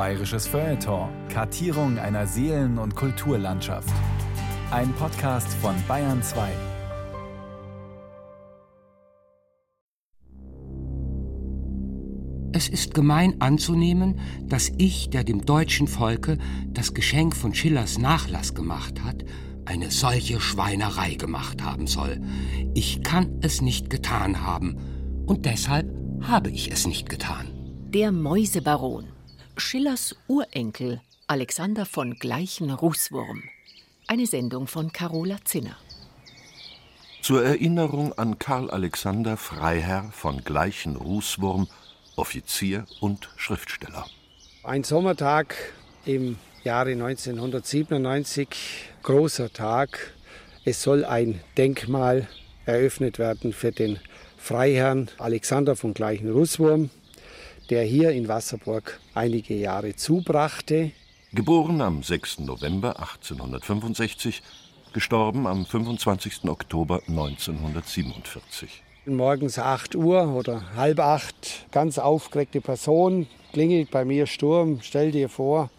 Bayerisches Feuilleton. Kartierung einer Seelen- und Kulturlandschaft. Ein Podcast von Bayern 2. Es ist gemein anzunehmen, dass ich, der dem deutschen Volke das Geschenk von Schillers Nachlass gemacht hat, eine solche Schweinerei gemacht haben soll. Ich kann es nicht getan haben, und deshalb habe ich es nicht getan. Der Mäusebaron. Schillers Urenkel Alexander von Gleichen-Rußwurm. Eine Sendung von Carola Zinner. Zur Erinnerung an Karl Alexander Freiherr von Gleichen-Rußwurm, Offizier und Schriftsteller. Ein Sommertag im Jahre 1997, großer Tag. Es soll ein Denkmal eröffnet werden für den Freiherrn Alexander von Gleichen-Rußwurm, der hier in Wasserburg einige Jahre zubrachte. Geboren am 6. November 1865, gestorben am 25. Oktober 1947. Morgens 8 Uhr oder halb acht, ganz aufgeregte Person, klingelt bei mir Sturm, stell dir vor,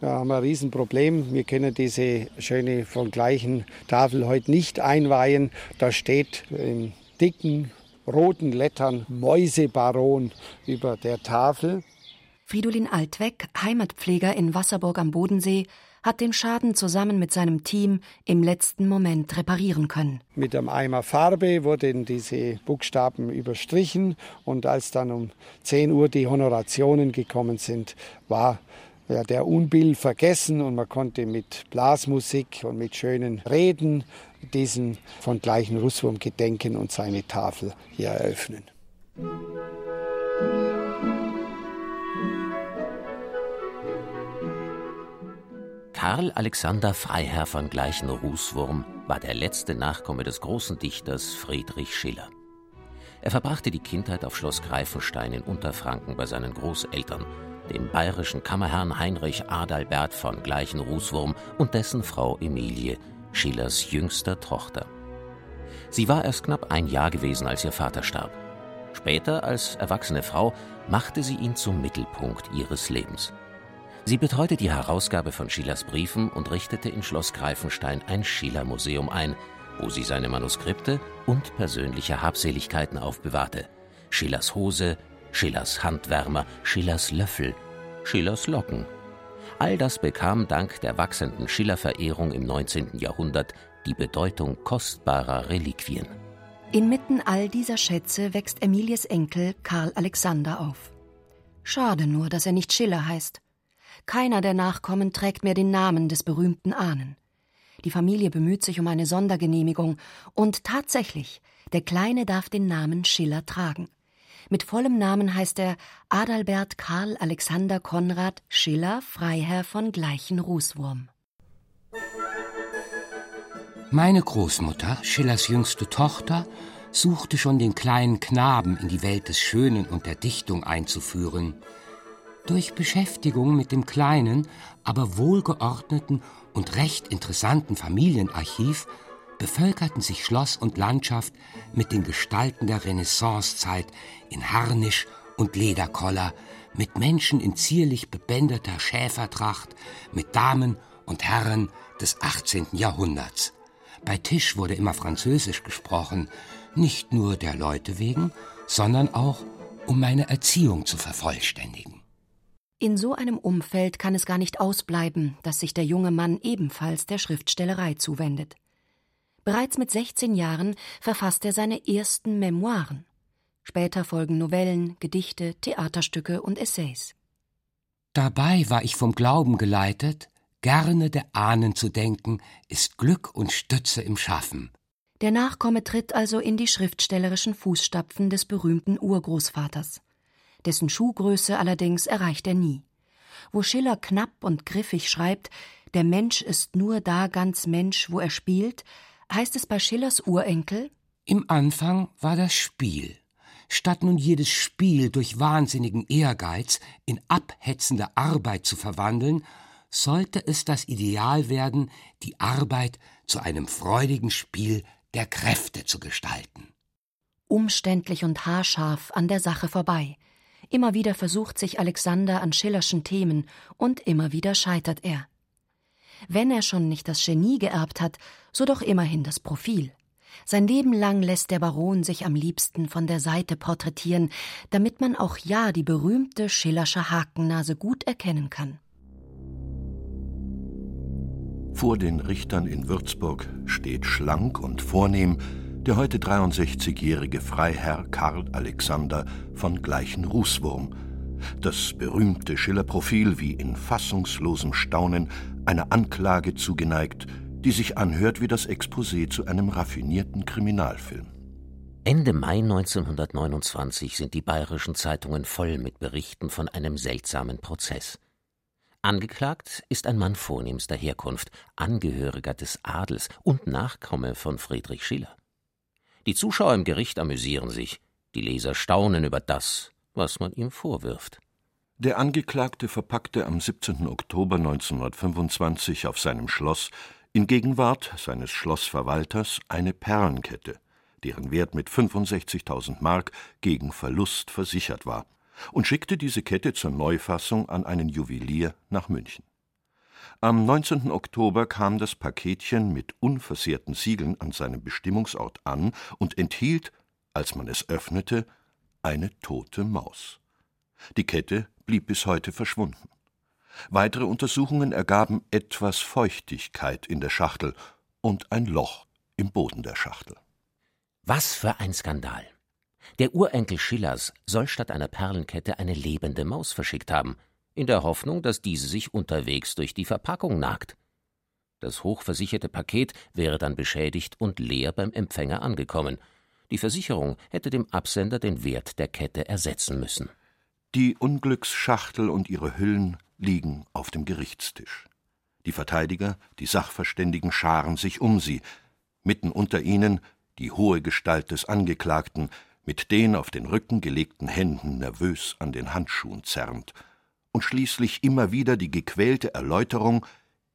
wir haben ein Riesenproblem. Wir können diese schöne von gleichen Tafel heute nicht einweihen. Da steht in dicken roten Lettern Mäusebaron über der Tafel. Fridolin Altweg, Heimatpfleger in Wasserburg am Bodensee, hat den Schaden zusammen mit seinem Team im letzten Moment reparieren können. Mit einem Eimer Farbe wurden diese Buchstaben überstrichen und als dann um 10 Uhr die Honorationen gekommen sind, war ja, der Unbill vergessen und man konnte mit Blasmusik und mit schönen Reden diesen von gleichen Russwurm gedenken und seine Tafel hier eröffnen. Karl Alexander Freiherr von gleichen Rußwurm war der letzte Nachkomme des großen Dichters Friedrich Schiller. Er verbrachte die Kindheit auf Schloss Greifenstein in Unterfranken bei seinen Großeltern dem bayerischen Kammerherrn Heinrich Adalbert von gleichen Rußwurm und dessen Frau Emilie, Schillers jüngster Tochter. Sie war erst knapp ein Jahr gewesen, als ihr Vater starb. Später, als erwachsene Frau, machte sie ihn zum Mittelpunkt ihres Lebens. Sie betreute die Herausgabe von Schillers Briefen und richtete in Schloss Greifenstein ein Schiller-Museum ein, wo sie seine Manuskripte und persönliche Habseligkeiten aufbewahrte. Schillers Hose, Schillers Handwärmer, Schillers Löffel, Schillers Locken. All das bekam dank der wachsenden Schiller-Verehrung im 19. Jahrhundert die Bedeutung kostbarer Reliquien. Inmitten all dieser Schätze wächst Emilies Enkel Karl Alexander auf. Schade nur, dass er nicht Schiller heißt. Keiner der Nachkommen trägt mehr den Namen des berühmten Ahnen. Die Familie bemüht sich um eine Sondergenehmigung und tatsächlich, der Kleine darf den Namen Schiller tragen. Mit vollem Namen heißt er Adalbert Karl Alexander Konrad Schiller, Freiherr von Gleichen Rußwurm. Meine Großmutter, Schillers jüngste Tochter, suchte schon den kleinen Knaben in die Welt des Schönen und der Dichtung einzuführen. Durch Beschäftigung mit dem kleinen, aber wohlgeordneten und recht interessanten Familienarchiv bevölkerten sich Schloss und Landschaft mit den Gestalten der Renaissancezeit in Harnisch und Lederkoller, mit Menschen in zierlich bebänderter Schäfertracht, mit Damen und Herren des 18. Jahrhunderts. Bei Tisch wurde immer Französisch gesprochen, nicht nur der Leute wegen, sondern auch, um meine Erziehung zu vervollständigen. In so einem Umfeld kann es gar nicht ausbleiben, dass sich der junge Mann ebenfalls der Schriftstellerei zuwendet. Bereits mit 16 Jahren verfasst er seine ersten Memoiren. Später folgen Novellen, Gedichte, Theaterstücke und Essays. Dabei war ich vom Glauben geleitet, gerne der Ahnen zu denken, ist Glück und Stütze im Schaffen. Der Nachkomme tritt also in die schriftstellerischen Fußstapfen des berühmten Urgroßvaters. Dessen Schuhgröße allerdings erreicht er nie. Wo Schiller knapp und griffig schreibt, der Mensch ist nur da ganz Mensch, wo er spielt, heißt es bei Schillers Urenkel? Im Anfang war das Spiel. Statt nun jedes Spiel durch wahnsinnigen Ehrgeiz in abhetzende Arbeit zu verwandeln, sollte es das Ideal werden, die Arbeit zu einem freudigen Spiel der Kräfte zu gestalten. Umständlich und haarscharf an der Sache vorbei. Immer wieder versucht sich Alexander an Schillerschen Themen und immer wieder scheitert er. Wenn er schon nicht das Genie geerbt hat, so doch immerhin das Profil. Sein Leben lang lässt der Baron sich am liebsten von der Seite porträtieren, damit man auch ja die berühmte Schillersche Hakennase gut erkennen kann. Vor den Richtern in Würzburg steht schlank und vornehm der heute 63-jährige Freiherr Karl Alexander von Gleichen-Rußwurm, das berühmte Schillerprofil wie in fassungslosem Staunen einer Anklage zugeneigt, die sich anhört wie das Exposé zu einem raffinierten Kriminalfilm. Ende Mai 1929 sind die bayerischen Zeitungen voll mit Berichten von einem seltsamen Prozess. Angeklagt ist ein Mann vornehmster Herkunft, Angehöriger des Adels und Nachkomme von Friedrich Schiller. Die Zuschauer im Gericht amüsieren sich, die Leser staunen über das, was man ihm vorwirft. Der Angeklagte verpackte am 17. Oktober 1925 auf seinem Schloss in Gegenwart seines Schlossverwalters eine Perlenkette, deren Wert mit 65.000 Mark gegen Verlust versichert war, und schickte diese Kette zur Neufassung an einen Juwelier nach München. Am 19. Oktober kam das Paketchen mit unversehrten Siegeln an seinem Bestimmungsort an und enthielt, als man es öffnete, eine tote Maus. Die Kette blieb bis heute verschwunden. Weitere Untersuchungen ergaben etwas Feuchtigkeit in der Schachtel und ein Loch im Boden der Schachtel. Was für ein Skandal! Der Urenkel Schillers soll statt einer Perlenkette eine lebende Maus verschickt haben, in der Hoffnung, dass diese sich unterwegs durch die Verpackung nagt. Das hochversicherte Paket wäre dann beschädigt und leer beim Empfänger angekommen. Die Versicherung hätte dem Absender den Wert der Kette ersetzen müssen. Die Unglücksschachtel und ihre Hüllen liegen auf dem Gerichtstisch. Die Verteidiger, die Sachverständigen scharen sich um sie, mitten unter ihnen die hohe Gestalt des Angeklagten, mit den auf den Rücken gelegten Händen nervös an den Handschuhen zerrend, und schließlich immer wieder die gequälte Erläuterung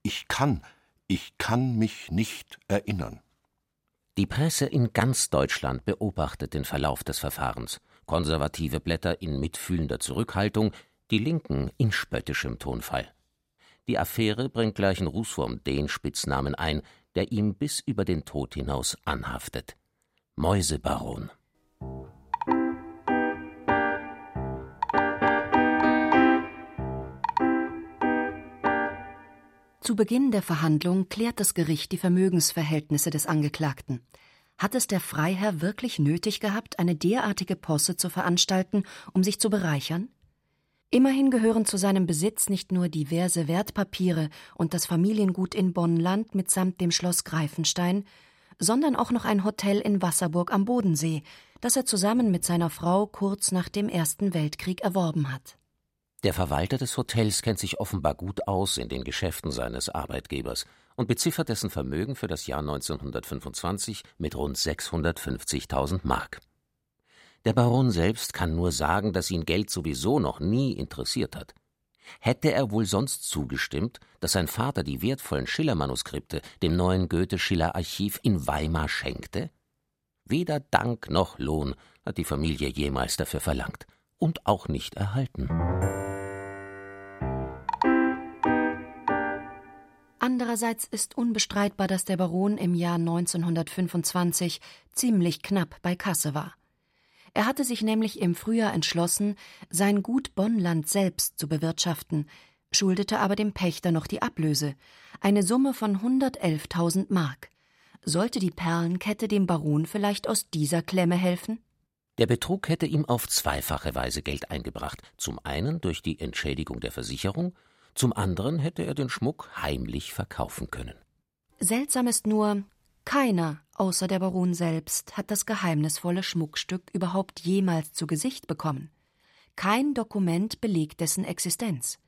Ich kann, ich kann mich nicht erinnern. Die Presse in ganz Deutschland beobachtet den Verlauf des Verfahrens konservative Blätter in mitfühlender Zurückhaltung, die Linken in spöttischem Tonfall. Die Affäre bringt gleich in Rußwurm den Spitznamen ein, der ihm bis über den Tod hinaus anhaftet. Mäusebaron. Zu Beginn der Verhandlung klärt das Gericht die Vermögensverhältnisse des Angeklagten. Hat es der Freiherr wirklich nötig gehabt, eine derartige Posse zu veranstalten, um sich zu bereichern? Immerhin gehören zu seinem Besitz nicht nur diverse Wertpapiere und das Familiengut in Bonnland mitsamt dem Schloss Greifenstein, sondern auch noch ein Hotel in Wasserburg am Bodensee, das er zusammen mit seiner Frau kurz nach dem Ersten Weltkrieg erworben hat. Der Verwalter des Hotels kennt sich offenbar gut aus in den Geschäften seines Arbeitgebers und beziffert dessen Vermögen für das Jahr 1925 mit rund 650.000 Mark. Der Baron selbst kann nur sagen, dass ihn Geld sowieso noch nie interessiert hat. Hätte er wohl sonst zugestimmt, dass sein Vater die wertvollen Schiller-Manuskripte dem neuen Goethe-Schiller-Archiv in Weimar schenkte? Weder Dank noch Lohn hat die Familie jemals dafür verlangt und auch nicht erhalten. Andererseits ist unbestreitbar, dass der Baron im Jahr 1925 ziemlich knapp bei Kasse war. Er hatte sich nämlich im Frühjahr entschlossen, sein Gut Bonnland selbst zu bewirtschaften, schuldete aber dem Pächter noch die Ablöse, eine Summe von 111.000 Mark. Sollte die Perlenkette dem Baron vielleicht aus dieser Klemme helfen? Der Betrug hätte ihm auf zweifache Weise Geld eingebracht, zum einen durch die Entschädigung der Versicherung zum anderen hätte er den Schmuck heimlich verkaufen können. Seltsam ist nur, keiner außer der Baron selbst hat das geheimnisvolle Schmuckstück überhaupt jemals zu Gesicht bekommen. Kein Dokument belegt dessen Existenz.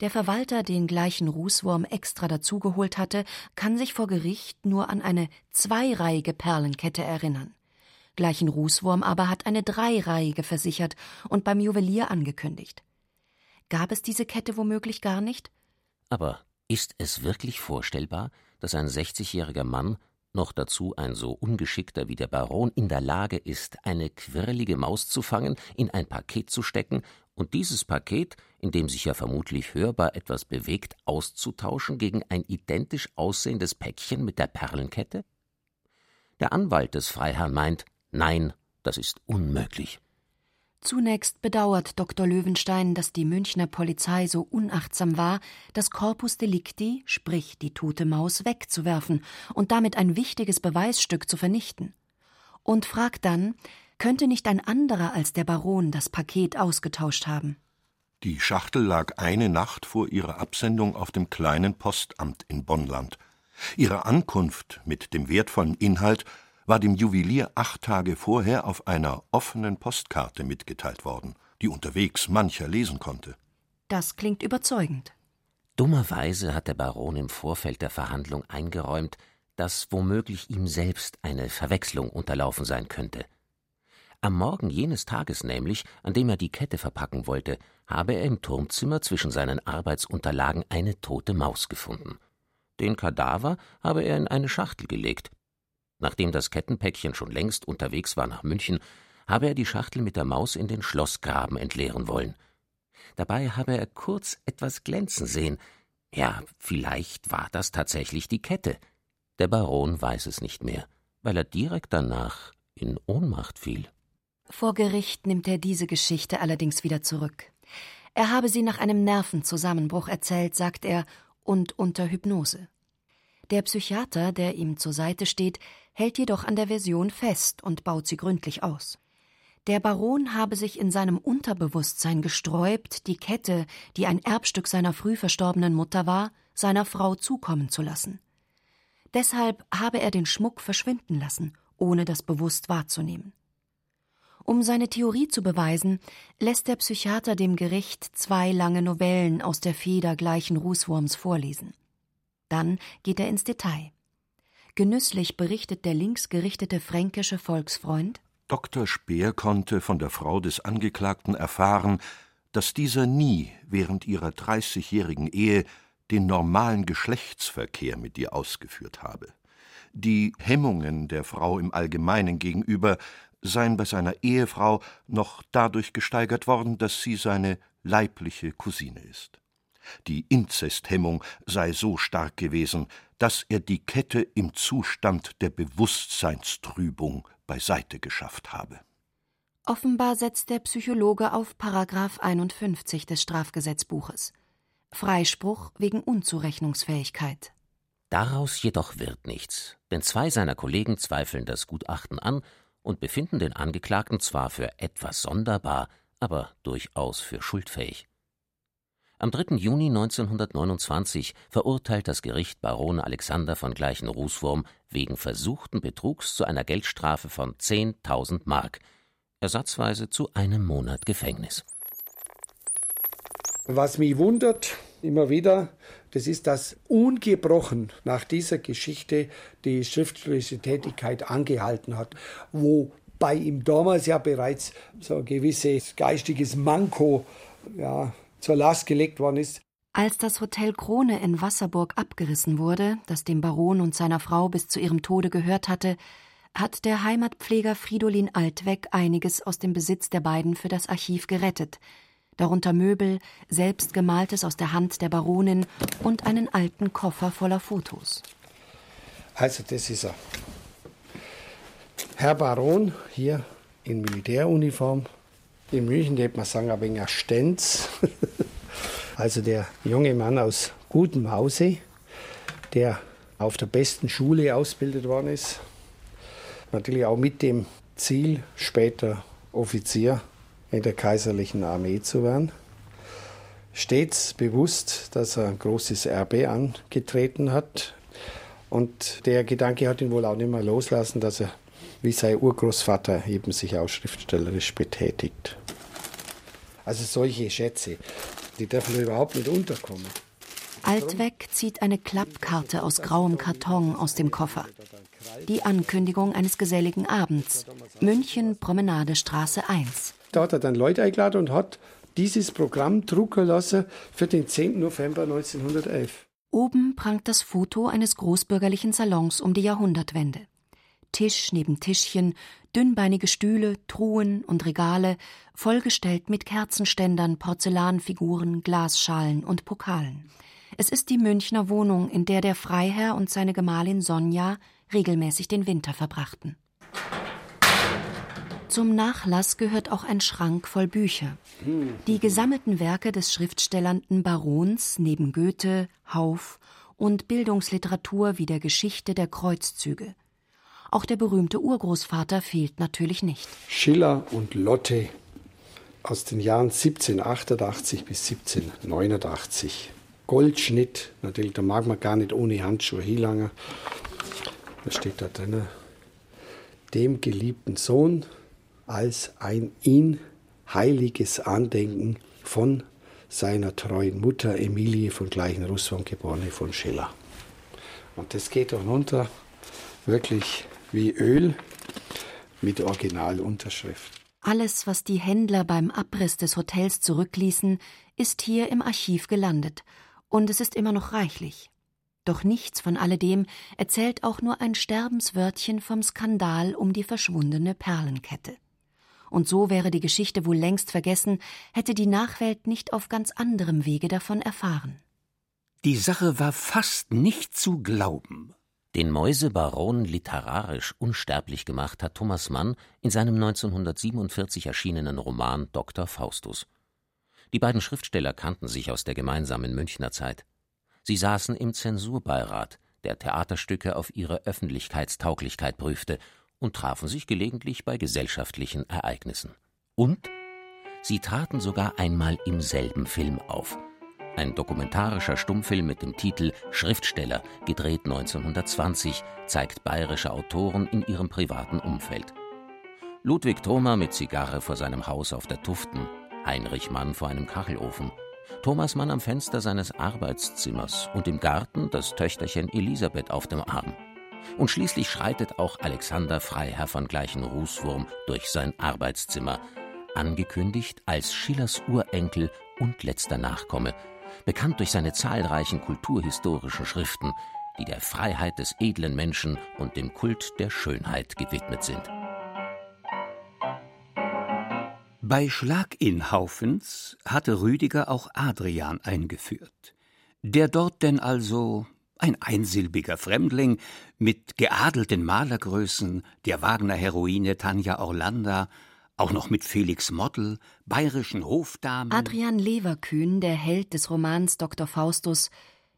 Der Verwalter, den gleichen Rußwurm extra dazugeholt hatte, kann sich vor Gericht nur an eine zweireihige Perlenkette erinnern. Gleichen Rußwurm aber hat eine dreireihige versichert und beim Juwelier angekündigt. Gab es diese Kette womöglich gar nicht? Aber ist es wirklich vorstellbar, dass ein 60-jähriger Mann noch dazu ein so ungeschickter wie der Baron, in der Lage ist, eine quirlige Maus zu fangen, in ein Paket zu stecken und dieses Paket, in dem sich ja vermutlich hörbar etwas bewegt, auszutauschen gegen ein identisch aussehendes Päckchen mit der Perlenkette? Der Anwalt des Freiherrn meint, nein, das ist unmöglich. Zunächst bedauert Dr. Löwenstein, dass die Münchner Polizei so unachtsam war, das Corpus Delicti, sprich die tote Maus, wegzuwerfen und damit ein wichtiges Beweisstück zu vernichten. Und fragt dann, könnte nicht ein anderer als der Baron das Paket ausgetauscht haben? Die Schachtel lag eine Nacht vor ihrer Absendung auf dem kleinen Postamt in Bonnland. Ihre Ankunft mit dem wertvollen Inhalt war dem Juwelier acht Tage vorher auf einer offenen Postkarte mitgeteilt worden, die unterwegs mancher lesen konnte. Das klingt überzeugend. Dummerweise hat der Baron im Vorfeld der Verhandlung eingeräumt, dass womöglich ihm selbst eine Verwechslung unterlaufen sein könnte. Am Morgen jenes Tages nämlich, an dem er die Kette verpacken wollte, habe er im Turmzimmer zwischen seinen Arbeitsunterlagen eine tote Maus gefunden. Den Kadaver habe er in eine Schachtel gelegt, Nachdem das Kettenpäckchen schon längst unterwegs war nach München, habe er die Schachtel mit der Maus in den Schlossgraben entleeren wollen. Dabei habe er kurz etwas glänzen sehen. Ja, vielleicht war das tatsächlich die Kette. Der Baron weiß es nicht mehr, weil er direkt danach in Ohnmacht fiel. Vor Gericht nimmt er diese Geschichte allerdings wieder zurück. Er habe sie nach einem Nervenzusammenbruch erzählt, sagt er, und unter Hypnose. Der Psychiater, der ihm zur Seite steht, hält jedoch an der Version fest und baut sie gründlich aus. Der Baron habe sich in seinem Unterbewusstsein gesträubt, die Kette, die ein Erbstück seiner früh verstorbenen Mutter war, seiner Frau zukommen zu lassen. Deshalb habe er den Schmuck verschwinden lassen, ohne das bewusst wahrzunehmen. Um seine Theorie zu beweisen, lässt der Psychiater dem Gericht zwei lange Novellen aus der Feder gleichen Rußwurms vorlesen. Dann geht er ins Detail. Genüsslich berichtet der linksgerichtete fränkische Volksfreund Dr. Speer konnte von der Frau des Angeklagten erfahren, dass dieser nie während ihrer dreißigjährigen Ehe den normalen Geschlechtsverkehr mit ihr ausgeführt habe. Die Hemmungen der Frau im Allgemeinen gegenüber seien bei seiner Ehefrau noch dadurch gesteigert worden, dass sie seine leibliche Cousine ist. Die Inzesthemmung sei so stark gewesen, dass er die Kette im Zustand der Bewusstseinstrübung beiseite geschafft habe. Offenbar setzt der Psychologe auf Paragraph 51 des Strafgesetzbuches. Freispruch wegen Unzurechnungsfähigkeit. Daraus jedoch wird nichts, denn zwei seiner Kollegen zweifeln das Gutachten an und befinden den Angeklagten zwar für etwas sonderbar, aber durchaus für schuldfähig. Am 3. Juni 1929 verurteilt das Gericht Baron Alexander von Gleichen-Rußwurm wegen versuchten Betrugs zu einer Geldstrafe von 10.000 Mark, ersatzweise zu einem Monat Gefängnis. Was mich wundert, immer wieder, das ist, dass ungebrochen nach dieser Geschichte die schriftliche Tätigkeit angehalten hat, wo bei ihm damals ja bereits so ein gewisses geistiges Manko ja, zur Last gelegt worden ist. Als das Hotel Krone in Wasserburg abgerissen wurde, das dem Baron und seiner Frau bis zu ihrem Tode gehört hatte, hat der Heimatpfleger Fridolin Altweg einiges aus dem Besitz der beiden für das Archiv gerettet, darunter Möbel, selbstgemaltes aus der Hand der Baronin und einen alten Koffer voller Fotos. Also das ist er. Herr Baron, hier in Militäruniform, in München lebt man sagen, ein wenig Stenz. also der junge Mann aus gutem Hause, der auf der besten Schule ausgebildet worden ist. Natürlich auch mit dem Ziel, später Offizier in der kaiserlichen Armee zu werden. Stets bewusst, dass er ein großes Erbe angetreten hat. Und der Gedanke hat ihn wohl auch nicht mehr loslassen, dass er wie sein Urgroßvater eben sich auch schriftstellerisch betätigt. Also solche Schätze, die dürfen überhaupt nicht unterkommen. Altweg zieht eine Klappkarte aus grauem Karton aus dem Koffer. Die Ankündigung eines geselligen Abends. München, Promenadestraße 1. Da hat er dann Leute eingeladen und hat dieses Programm drucken lassen für den 10. November 1911. Oben prangt das Foto eines großbürgerlichen Salons um die Jahrhundertwende. Tisch neben Tischchen, dünnbeinige Stühle, Truhen und Regale, vollgestellt mit Kerzenständern, Porzellanfiguren, Glasschalen und Pokalen. Es ist die Münchner Wohnung, in der der Freiherr und seine Gemahlin Sonja regelmäßig den Winter verbrachten. Zum Nachlass gehört auch ein Schrank voll Bücher. Die gesammelten Werke des schriftstellernden Barons neben Goethe, Hauf und Bildungsliteratur wie der Geschichte der Kreuzzüge. Auch der berühmte Urgroßvater fehlt natürlich nicht. Schiller und Lotte aus den Jahren 1788 bis 1789. Goldschnitt, natürlich, da mag man gar nicht ohne Handschuhe hinlangen. Was steht da drin? Dem geliebten Sohn als ein ihn heiliges Andenken von seiner treuen Mutter Emilie von Gleichen-Russwurm, geborene von Schiller. Und das geht dann runter wirklich wie Öl mit Originalunterschrift. Alles, was die Händler beim Abriss des Hotels zurückließen, ist hier im Archiv gelandet, und es ist immer noch reichlich. Doch nichts von alledem erzählt auch nur ein Sterbenswörtchen vom Skandal um die verschwundene Perlenkette und so wäre die Geschichte wohl längst vergessen, hätte die Nachwelt nicht auf ganz anderem Wege davon erfahren. Die Sache war fast nicht zu glauben. Den Mäusebaron literarisch unsterblich gemacht hat Thomas Mann in seinem 1947 erschienenen Roman Dr. Faustus. Die beiden Schriftsteller kannten sich aus der gemeinsamen Münchner Zeit. Sie saßen im Zensurbeirat, der Theaterstücke auf ihre Öffentlichkeitstauglichkeit prüfte und trafen sich gelegentlich bei gesellschaftlichen Ereignissen. Und sie traten sogar einmal im selben Film auf. Ein dokumentarischer Stummfilm mit dem Titel Schriftsteller, gedreht 1920, zeigt bayerische Autoren in ihrem privaten Umfeld. Ludwig Thoma mit Zigarre vor seinem Haus auf der Tuften, Heinrich Mann vor einem Kachelofen, Thomas Mann am Fenster seines Arbeitszimmers und im Garten das Töchterchen Elisabeth auf dem Arm. Und schließlich schreitet auch Alexander Freiherr von gleichen Rußwurm durch sein Arbeitszimmer, angekündigt als Schillers Urenkel und letzter Nachkomme, bekannt durch seine zahlreichen kulturhistorischen Schriften, die der Freiheit des edlen Menschen und dem Kult der Schönheit gewidmet sind. Bei Schlag in Haufens hatte Rüdiger auch Adrian eingeführt, der dort denn also ein einsilbiger Fremdling mit geadelten Malergrößen, der Wagner-Heroine Tanja Orlanda, auch noch mit Felix Mottl, bayerischen Hofdamen. Adrian Leverkühn, der Held des Romans Dr. Faustus,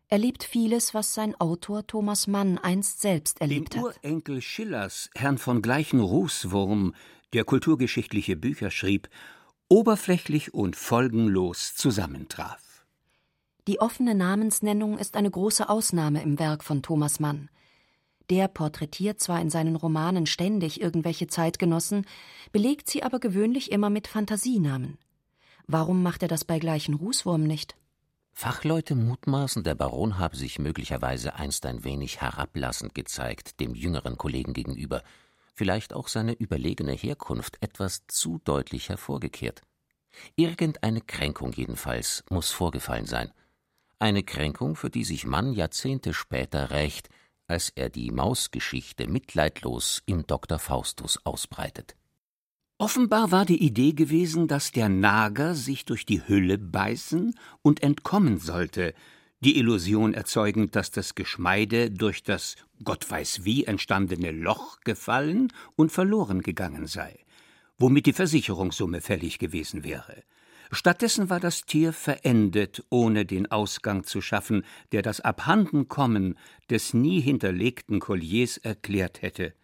erlebt vieles, was sein Autor Thomas Mann einst selbst erlebt Den hat. Urenkel Schillers, Herrn von gleichen Rußwurm, der kulturgeschichtliche Bücher schrieb, oberflächlich und folgenlos zusammentraf. Die offene Namensnennung ist eine große Ausnahme im Werk von Thomas Mann. Der porträtiert zwar in seinen Romanen ständig irgendwelche Zeitgenossen, belegt sie aber gewöhnlich immer mit Fantasienamen. Warum macht er das bei gleichen Rußwurm nicht? Fachleute mutmaßen, der Baron habe sich möglicherweise einst ein wenig herablassend gezeigt dem jüngeren Kollegen gegenüber, vielleicht auch seine überlegene Herkunft etwas zu deutlich hervorgekehrt. Irgendeine Kränkung jedenfalls muss vorgefallen sein eine Kränkung, für die sich Mann Jahrzehnte später rächt, als er die Mausgeschichte mitleidlos im Dr. Faustus ausbreitet. Offenbar war die Idee gewesen, dass der Nager sich durch die Hülle beißen und entkommen sollte, die Illusion erzeugend, dass das Geschmeide durch das Gott weiß wie entstandene Loch gefallen und verloren gegangen sei, womit die Versicherungssumme fällig gewesen wäre. Stattdessen war das Tier verendet, ohne den Ausgang zu schaffen, der das Abhandenkommen des nie hinterlegten Colliers erklärt hätte.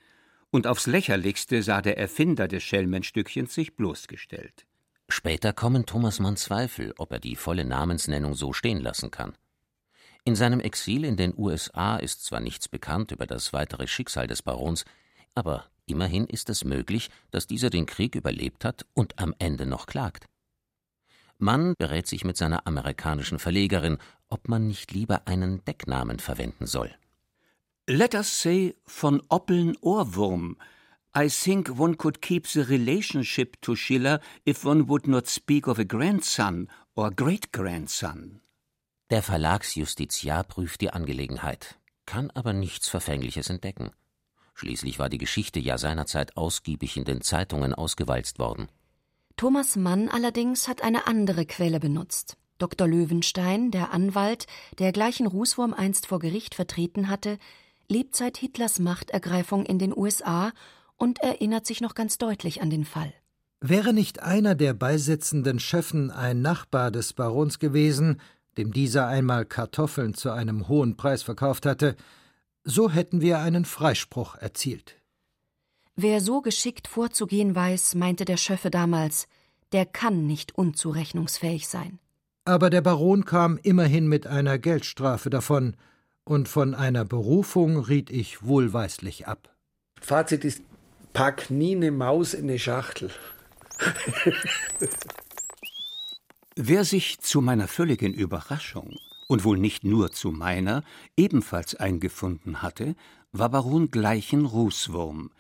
Und aufs lächerlichste sah der Erfinder des Schelmenstückchens sich bloßgestellt. Später kommen Thomas Mann Zweifel, ob er die volle Namensnennung so stehen lassen kann. In seinem Exil in den USA ist zwar nichts bekannt über das weitere Schicksal des Barons, aber immerhin ist es möglich, dass dieser den Krieg überlebt hat und am Ende noch klagt. Mann berät sich mit seiner amerikanischen Verlegerin, ob man nicht lieber einen Decknamen verwenden soll. Let us say von Oppeln Ohrwurm. I think one could keep the relationship to Schiller if one would not speak of a grandson or great grandson. Der Verlagsjustiziar prüft die Angelegenheit, kann aber nichts Verfängliches entdecken. Schließlich war die Geschichte ja seinerzeit ausgiebig in den Zeitungen ausgewalzt worden. Thomas Mann allerdings hat eine andere Quelle benutzt. Dr. Löwenstein, der Anwalt, der gleichen Rußwurm einst vor Gericht vertreten hatte, lebt seit Hitlers Machtergreifung in den USA und erinnert sich noch ganz deutlich an den Fall. Wäre nicht einer der beisitzenden Schöffen ein Nachbar des Barons gewesen, dem dieser einmal Kartoffeln zu einem hohen Preis verkauft hatte, so hätten wir einen Freispruch erzielt. Wer so geschickt vorzugehen weiß, meinte der Schöffe damals, der kann nicht unzurechnungsfähig sein. Aber der Baron kam immerhin mit einer Geldstrafe davon, und von einer Berufung riet ich wohlweislich ab. Fazit ist, pack nie eine Maus in eine Schachtel. Wer sich zu meiner völligen Überraschung und wohl nicht nur zu meiner ebenfalls eingefunden hatte, war Baron Gleichen Rußwurm,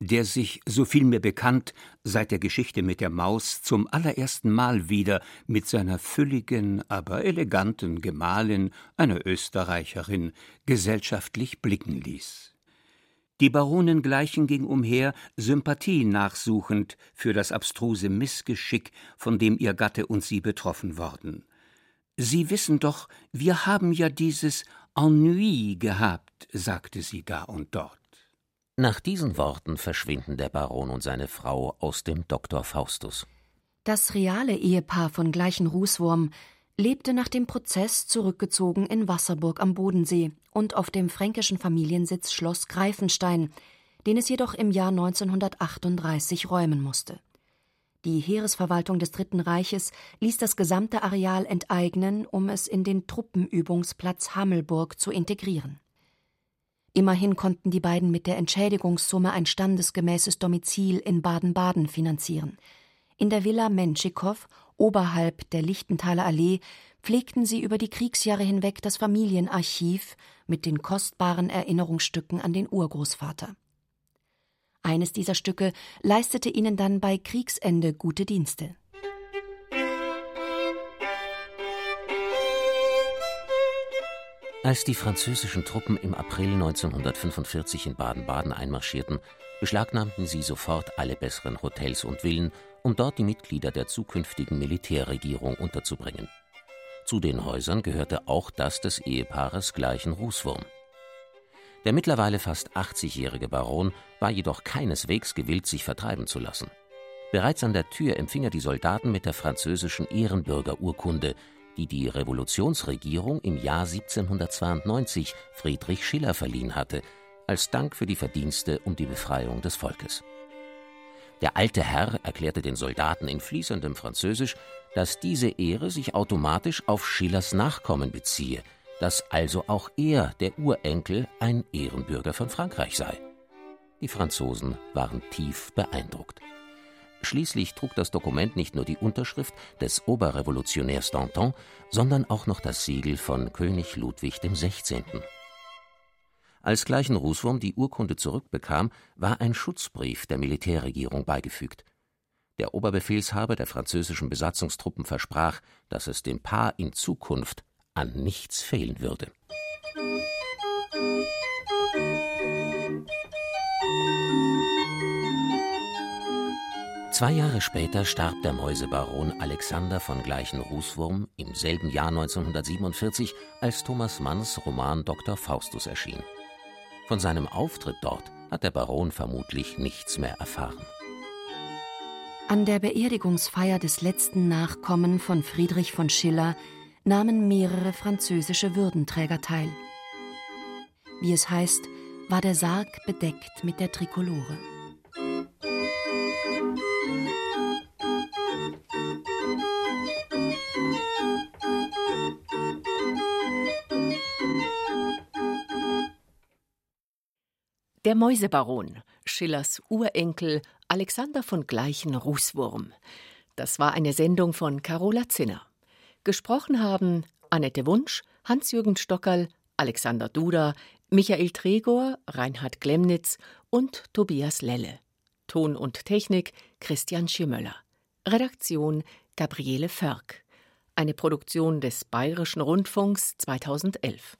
der sich, so viel mir bekannt, seit der Geschichte mit der Maus zum allerersten Mal wieder mit seiner fülligen, aber eleganten Gemahlin, einer Österreicherin, gesellschaftlich blicken ließ. Die Baronin gleichen ging umher, Sympathie nachsuchend für das abstruse Missgeschick, von dem ihr Gatte und sie betroffen worden. Sie wissen doch, wir haben ja dieses Ennui gehabt, sagte sie da und dort. Nach diesen Worten verschwinden der Baron und seine Frau aus dem Doktor Faustus. Das reale Ehepaar von gleichen Rußwurm lebte nach dem Prozess zurückgezogen in Wasserburg am Bodensee und auf dem fränkischen Familiensitz Schloss Greifenstein, den es jedoch im Jahr 1938 räumen musste. Die Heeresverwaltung des Dritten Reiches ließ das gesamte Areal enteignen, um es in den Truppenübungsplatz Hammelburg zu integrieren. Immerhin konnten die beiden mit der Entschädigungssumme ein standesgemäßes Domizil in Baden-Baden finanzieren. In der Villa Menschikow, oberhalb der Lichtenthaler Allee, pflegten sie über die Kriegsjahre hinweg das Familienarchiv mit den kostbaren Erinnerungsstücken an den Urgroßvater. Eines dieser Stücke leistete ihnen dann bei Kriegsende gute Dienste. Als die französischen Truppen im April 1945 in Baden-Baden einmarschierten, beschlagnahmten sie sofort alle besseren Hotels und Villen, um dort die Mitglieder der zukünftigen Militärregierung unterzubringen. Zu den Häusern gehörte auch das des Ehepaares gleichen Rußwurm. Der mittlerweile fast 80-jährige Baron war jedoch keineswegs gewillt, sich vertreiben zu lassen. Bereits an der Tür empfing er die Soldaten mit der französischen Ehrenbürgerurkunde, die die Revolutionsregierung im Jahr 1792 Friedrich Schiller verliehen hatte, als Dank für die Verdienste um die Befreiung des Volkes. Der alte Herr erklärte den Soldaten in fließendem Französisch, dass diese Ehre sich automatisch auf Schillers Nachkommen beziehe, dass also auch er, der Urenkel, ein Ehrenbürger von Frankreich sei. Die Franzosen waren tief beeindruckt. Schließlich trug das Dokument nicht nur die Unterschrift des Oberrevolutionärs Danton, sondern auch noch das Siegel von König Ludwig XVI. Als gleichen Rußwurm die Urkunde zurückbekam, war ein Schutzbrief der Militärregierung beigefügt. Der Oberbefehlshaber der französischen Besatzungstruppen versprach, dass es dem Paar in Zukunft an nichts fehlen würde. Zwei Jahre später starb der Mäusebaron Alexander von Gleichen Rußwurm im selben Jahr 1947, als Thomas Manns Roman Dr. Faustus erschien. Von seinem Auftritt dort hat der Baron vermutlich nichts mehr erfahren. An der Beerdigungsfeier des letzten Nachkommen von Friedrich von Schiller nahmen mehrere französische Würdenträger teil. Wie es heißt, war der Sarg bedeckt mit der Trikolore. Der Mäusebaron, Schillers Urenkel Alexander von Gleichen Rußwurm. Das war eine Sendung von Carola Zinner. Gesprochen haben Annette Wunsch, Hans-Jürgen Stockerl, Alexander Duda, Michael Tregor, Reinhard Glemnitz und Tobias Lelle. Ton und Technik Christian Schimmöller. Redaktion Gabriele Förk. Eine Produktion des Bayerischen Rundfunks 2011.